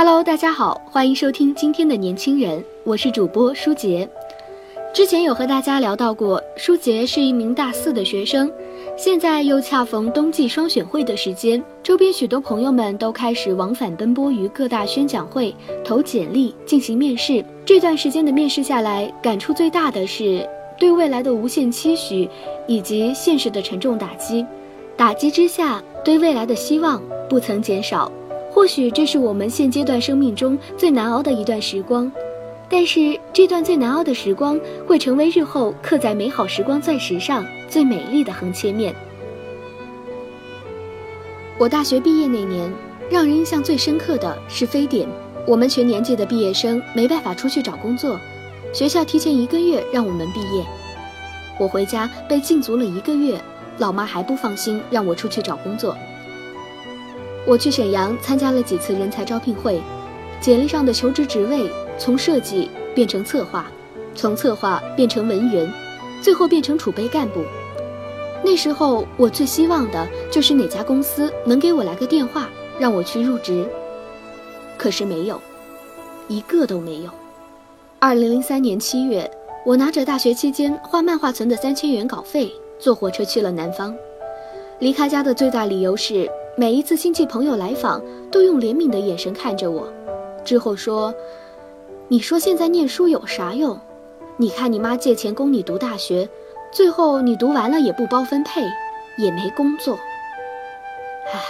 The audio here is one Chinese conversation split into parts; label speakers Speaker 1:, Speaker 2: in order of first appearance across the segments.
Speaker 1: Hello，大家好，欢迎收听今天的年轻人，我是主播舒杰。之前有和大家聊到过，舒杰是一名大四的学生，现在又恰逢冬季双选会的时间，周边许多朋友们都开始往返奔波于各大宣讲会，投简历进行面试。这段时间的面试下来，感触最大的是对未来的无限期许，以及现实的沉重打击。打击之下，对未来的希望不曾减少。或许这是我们现阶段生命中最难熬的一段时光，但是这段最难熬的时光会成为日后刻在美好时光钻石上最美丽的横切面。我大学毕业那年，让人印象最深刻的是非典，我们全年级的毕业生没办法出去找工作，学校提前一个月让我们毕业，我回家被禁足了一个月，老妈还不放心让我出去找工作。我去沈阳参加了几次人才招聘会，简历上的求职职位从设计变成策划，从策划变成文员，最后变成储备干部。那时候我最希望的就是哪家公司能给我来个电话，让我去入职。可是没有，一个都没有。二零零三年七月，我拿着大学期间画漫画存的三千元稿费，坐火车去了南方。离开家的最大理由是。每一次亲戚朋友来访，都用怜悯的眼神看着我，之后说：“你说现在念书有啥用？你看你妈借钱供你读大学，最后你读完了也不包分配，也没工作。”唉，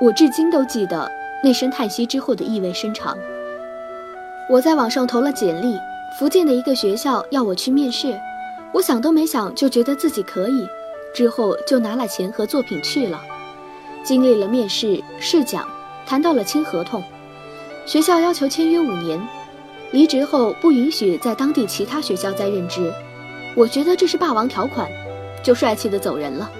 Speaker 1: 我至今都记得那声叹息之后的意味深长。我在网上投了简历，福建的一个学校要我去面试，我想都没想就觉得自己可以。之后就拿了钱和作品去了，经历了面试、试讲，谈到了签合同。学校要求签约五年，离职后不允许在当地其他学校再任职。我觉得这是霸王条款，就帅气的走人了。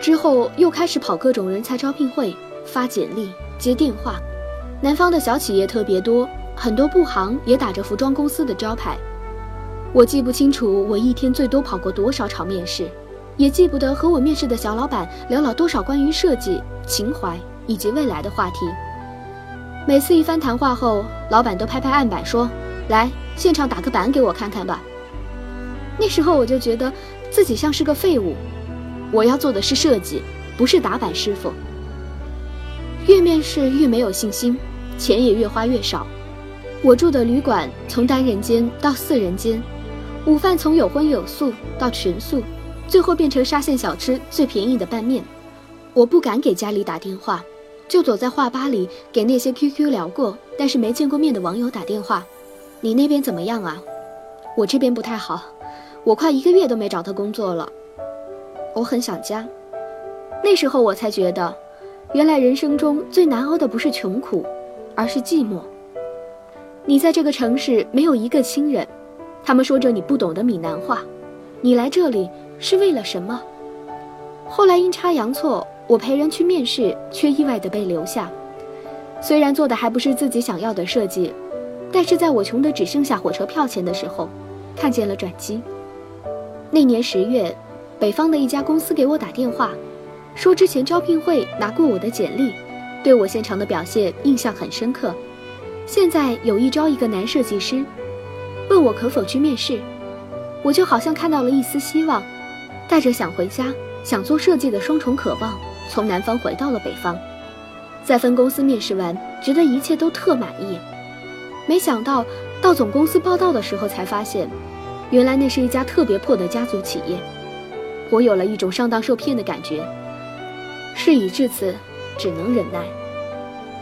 Speaker 1: 之后又开始跑各种人才招聘会，发简历、接电话。南方的小企业特别多，很多布行也打着服装公司的招牌。我记不清楚我一天最多跑过多少场面试。也记不得和我面试的小老板聊了多少关于设计、情怀以及未来的话题。每次一番谈话后，老板都拍拍案板说：“来，现场打个板给我看看吧。”那时候我就觉得自己像是个废物。我要做的是设计，不是打板师傅。越面试越没有信心，钱也越花越少。我住的旅馆从单人间到四人间，午饭从有荤有素到全素。最后变成沙县小吃最便宜的拌面，我不敢给家里打电话，就躲在画吧里给那些 QQ 聊过但是没见过面的网友打电话。你那边怎么样啊？我这边不太好，我快一个月都没找到工作了，我很想家。那时候我才觉得，原来人生中最难熬的不是穷苦，而是寂寞。你在这个城市没有一个亲人，他们说着你不懂的闽南话，你来这里。是为了什么？后来阴差阳错，我陪人去面试，却意外的被留下。虽然做的还不是自己想要的设计，但是在我穷的只剩下火车票钱的时候，看见了转机。那年十月，北方的一家公司给我打电话，说之前招聘会拿过我的简历，对我现场的表现印象很深刻。现在有意招一个男设计师，问我可否去面试，我就好像看到了一丝希望。带着想回家、想做设计的双重渴望，从南方回到了北方。在分公司面试完，觉得一切都特满意。没想到到总公司报道的时候，才发现，原来那是一家特别破的家族企业。我有了一种上当受骗的感觉。事已至此，只能忍耐。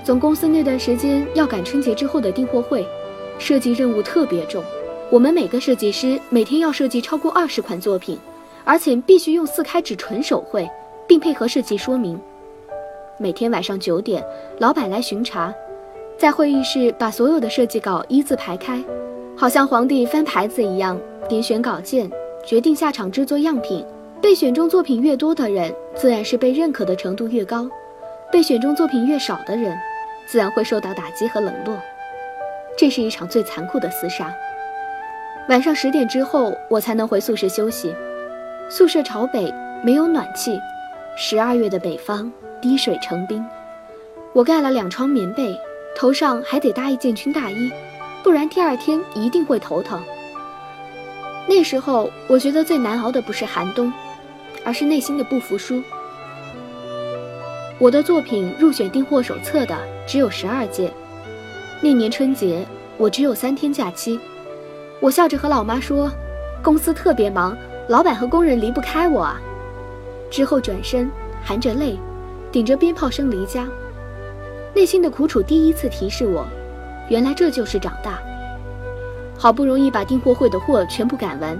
Speaker 1: 总公司那段时间要赶春节之后的订货会，设计任务特别重。我们每个设计师每天要设计超过二十款作品，而且必须用四开纸纯手绘，并配合设计说明。每天晚上九点，老板来巡查，在会议室把所有的设计稿一字排开，好像皇帝翻牌子一样，点选稿件，决定下场制作样品。被选中作品越多的人，自然是被认可的程度越高；被选中作品越少的人，自然会受到打击和冷落。这是一场最残酷的厮杀。晚上十点之后，我才能回宿舍休息。宿舍朝北，没有暖气。十二月的北方，滴水成冰。我盖了两床棉被，头上还得搭一件军大衣，不然第二天一定会头疼。那时候，我觉得最难熬的不是寒冬，而是内心的不服输。我的作品入选订货手册的只有十二件。那年春节，我只有三天假期。我笑着和老妈说：“公司特别忙，老板和工人离不开我啊。”之后转身，含着泪，顶着鞭炮声离家。内心的苦楚第一次提示我，原来这就是长大。好不容易把订货会的货全部赶完，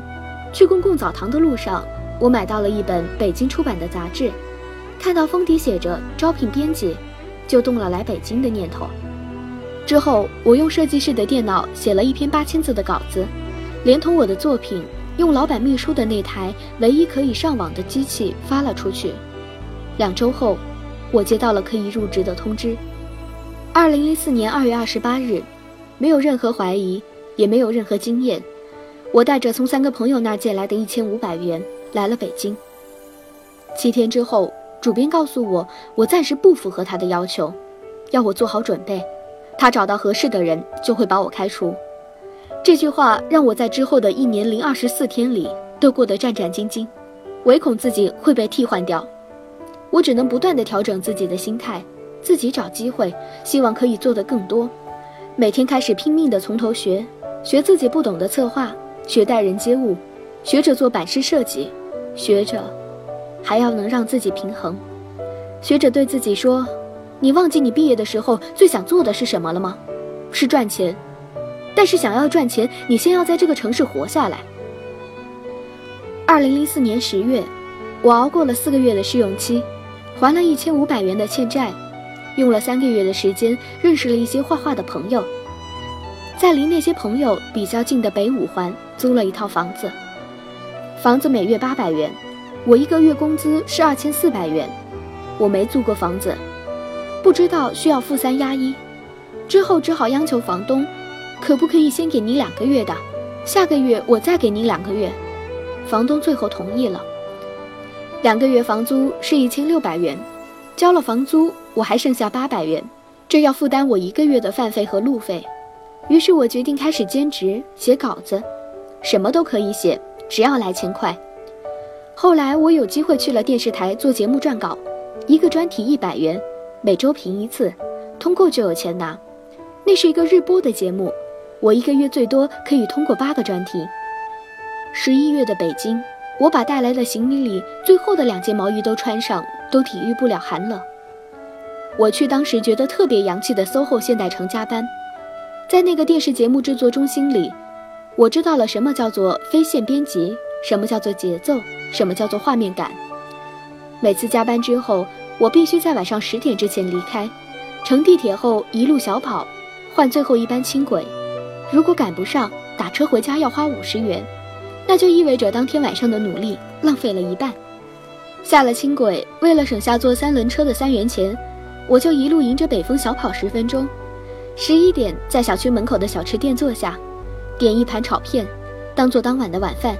Speaker 1: 去公共澡堂的路上，我买到了一本北京出版的杂志，看到封底写着招聘编辑，就动了来北京的念头。之后，我用设计室的电脑写了一篇八千字的稿子，连同我的作品，用老板秘书的那台唯一可以上网的机器发了出去。两周后，我接到了可以入职的通知。二零零四年二月二十八日，没有任何怀疑，也没有任何经验，我带着从三个朋友那借来的一千五百元来了北京。七天之后，主编告诉我，我暂时不符合他的要求，要我做好准备。他找到合适的人，就会把我开除。这句话让我在之后的一年零二十四天里都过得战战兢兢，唯恐自己会被替换掉。我只能不断地调整自己的心态，自己找机会，希望可以做得更多。每天开始拼命地从头学，学自己不懂的策划，学待人接物，学着做版式设计，学着还要能让自己平衡，学着对自己说。你忘记你毕业的时候最想做的是什么了吗？是赚钱。但是想要赚钱，你先要在这个城市活下来。二零零四年十月，我熬过了四个月的试用期，还了一千五百元的欠债，用了三个月的时间认识了一些画画的朋友，在离那些朋友比较近的北五环租了一套房子，房子每月八百元，我一个月工资是二千四百元，我没租过房子。不知道需要付三押一，之后只好央求房东，可不可以先给您两个月的，下个月我再给您两个月。房东最后同意了。两个月房租是一千六百元，交了房租我还剩下八百元，这要负担我一个月的饭费和路费。于是我决定开始兼职写稿子，什么都可以写，只要来钱快。后来我有机会去了电视台做节目撰稿，一个专题一百元。每周评一次，通过就有钱拿。那是一个日播的节目，我一个月最多可以通过八个专题。十一月的北京，我把带来的行李里最后的两件毛衣都穿上，都体育不了寒冷。我去当时觉得特别洋气的 SOHO 现代城加班，在那个电视节目制作中心里，我知道了什么叫做非线编辑，什么叫做节奏，什么叫做画面感。每次加班之后。我必须在晚上十点之前离开，乘地铁后一路小跑，换最后一班轻轨。如果赶不上，打车回家要花五十元，那就意味着当天晚上的努力浪费了一半。下了轻轨，为了省下坐三轮车的三元钱，我就一路迎着北风小跑十分钟。十一点在小区门口的小吃店坐下，点一盘炒片，当做当晚的晚饭。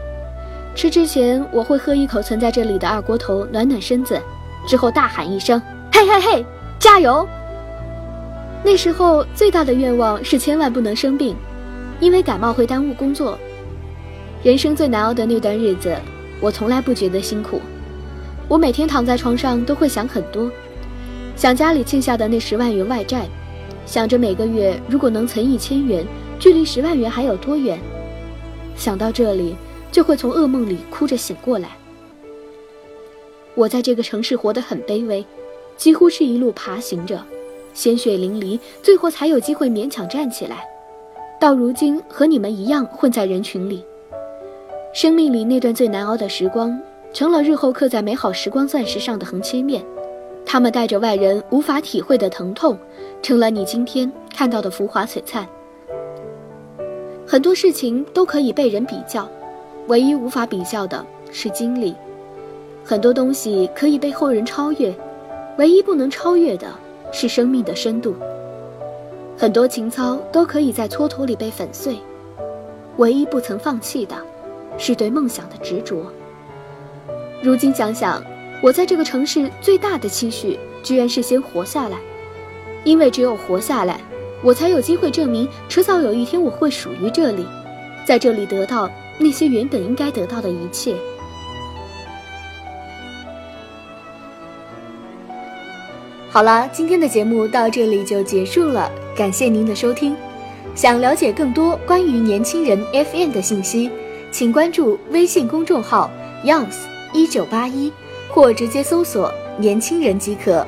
Speaker 1: 吃之前我会喝一口存在这里的二锅头，暖暖身子。之后大喊一声：“嘿嘿嘿，加油！”那时候最大的愿望是千万不能生病，因为感冒会耽误工作。人生最难熬的那段日子，我从来不觉得辛苦。我每天躺在床上都会想很多，想家里欠下的那十万元外债，想着每个月如果能存一千元，距离十万元还有多远。想到这里，就会从噩梦里哭着醒过来。我在这个城市活得很卑微，几乎是一路爬行着，鲜血淋漓，最后才有机会勉强站起来。到如今，和你们一样混在人群里。生命里那段最难熬的时光，成了日后刻在美好时光钻石上的横切面。他们带着外人无法体会的疼痛，成了你今天看到的浮华璀璨。很多事情都可以被人比较，唯一无法比较的是经历。很多东西可以被后人超越，唯一不能超越的是生命的深度。很多情操都可以在蹉跎里被粉碎，唯一不曾放弃的，是对梦想的执着。如今想想，我在这个城市最大的期许，居然是先活下来，因为只有活下来，我才有机会证明，迟早有一天我会属于这里，在这里得到那些原本应该得到的一切。好了，今天的节目到这里就结束了，感谢您的收听。想了解更多关于年轻人 FN 的信息，请关注微信公众号 Youngs 一九八一，或直接搜索“年轻人”即可。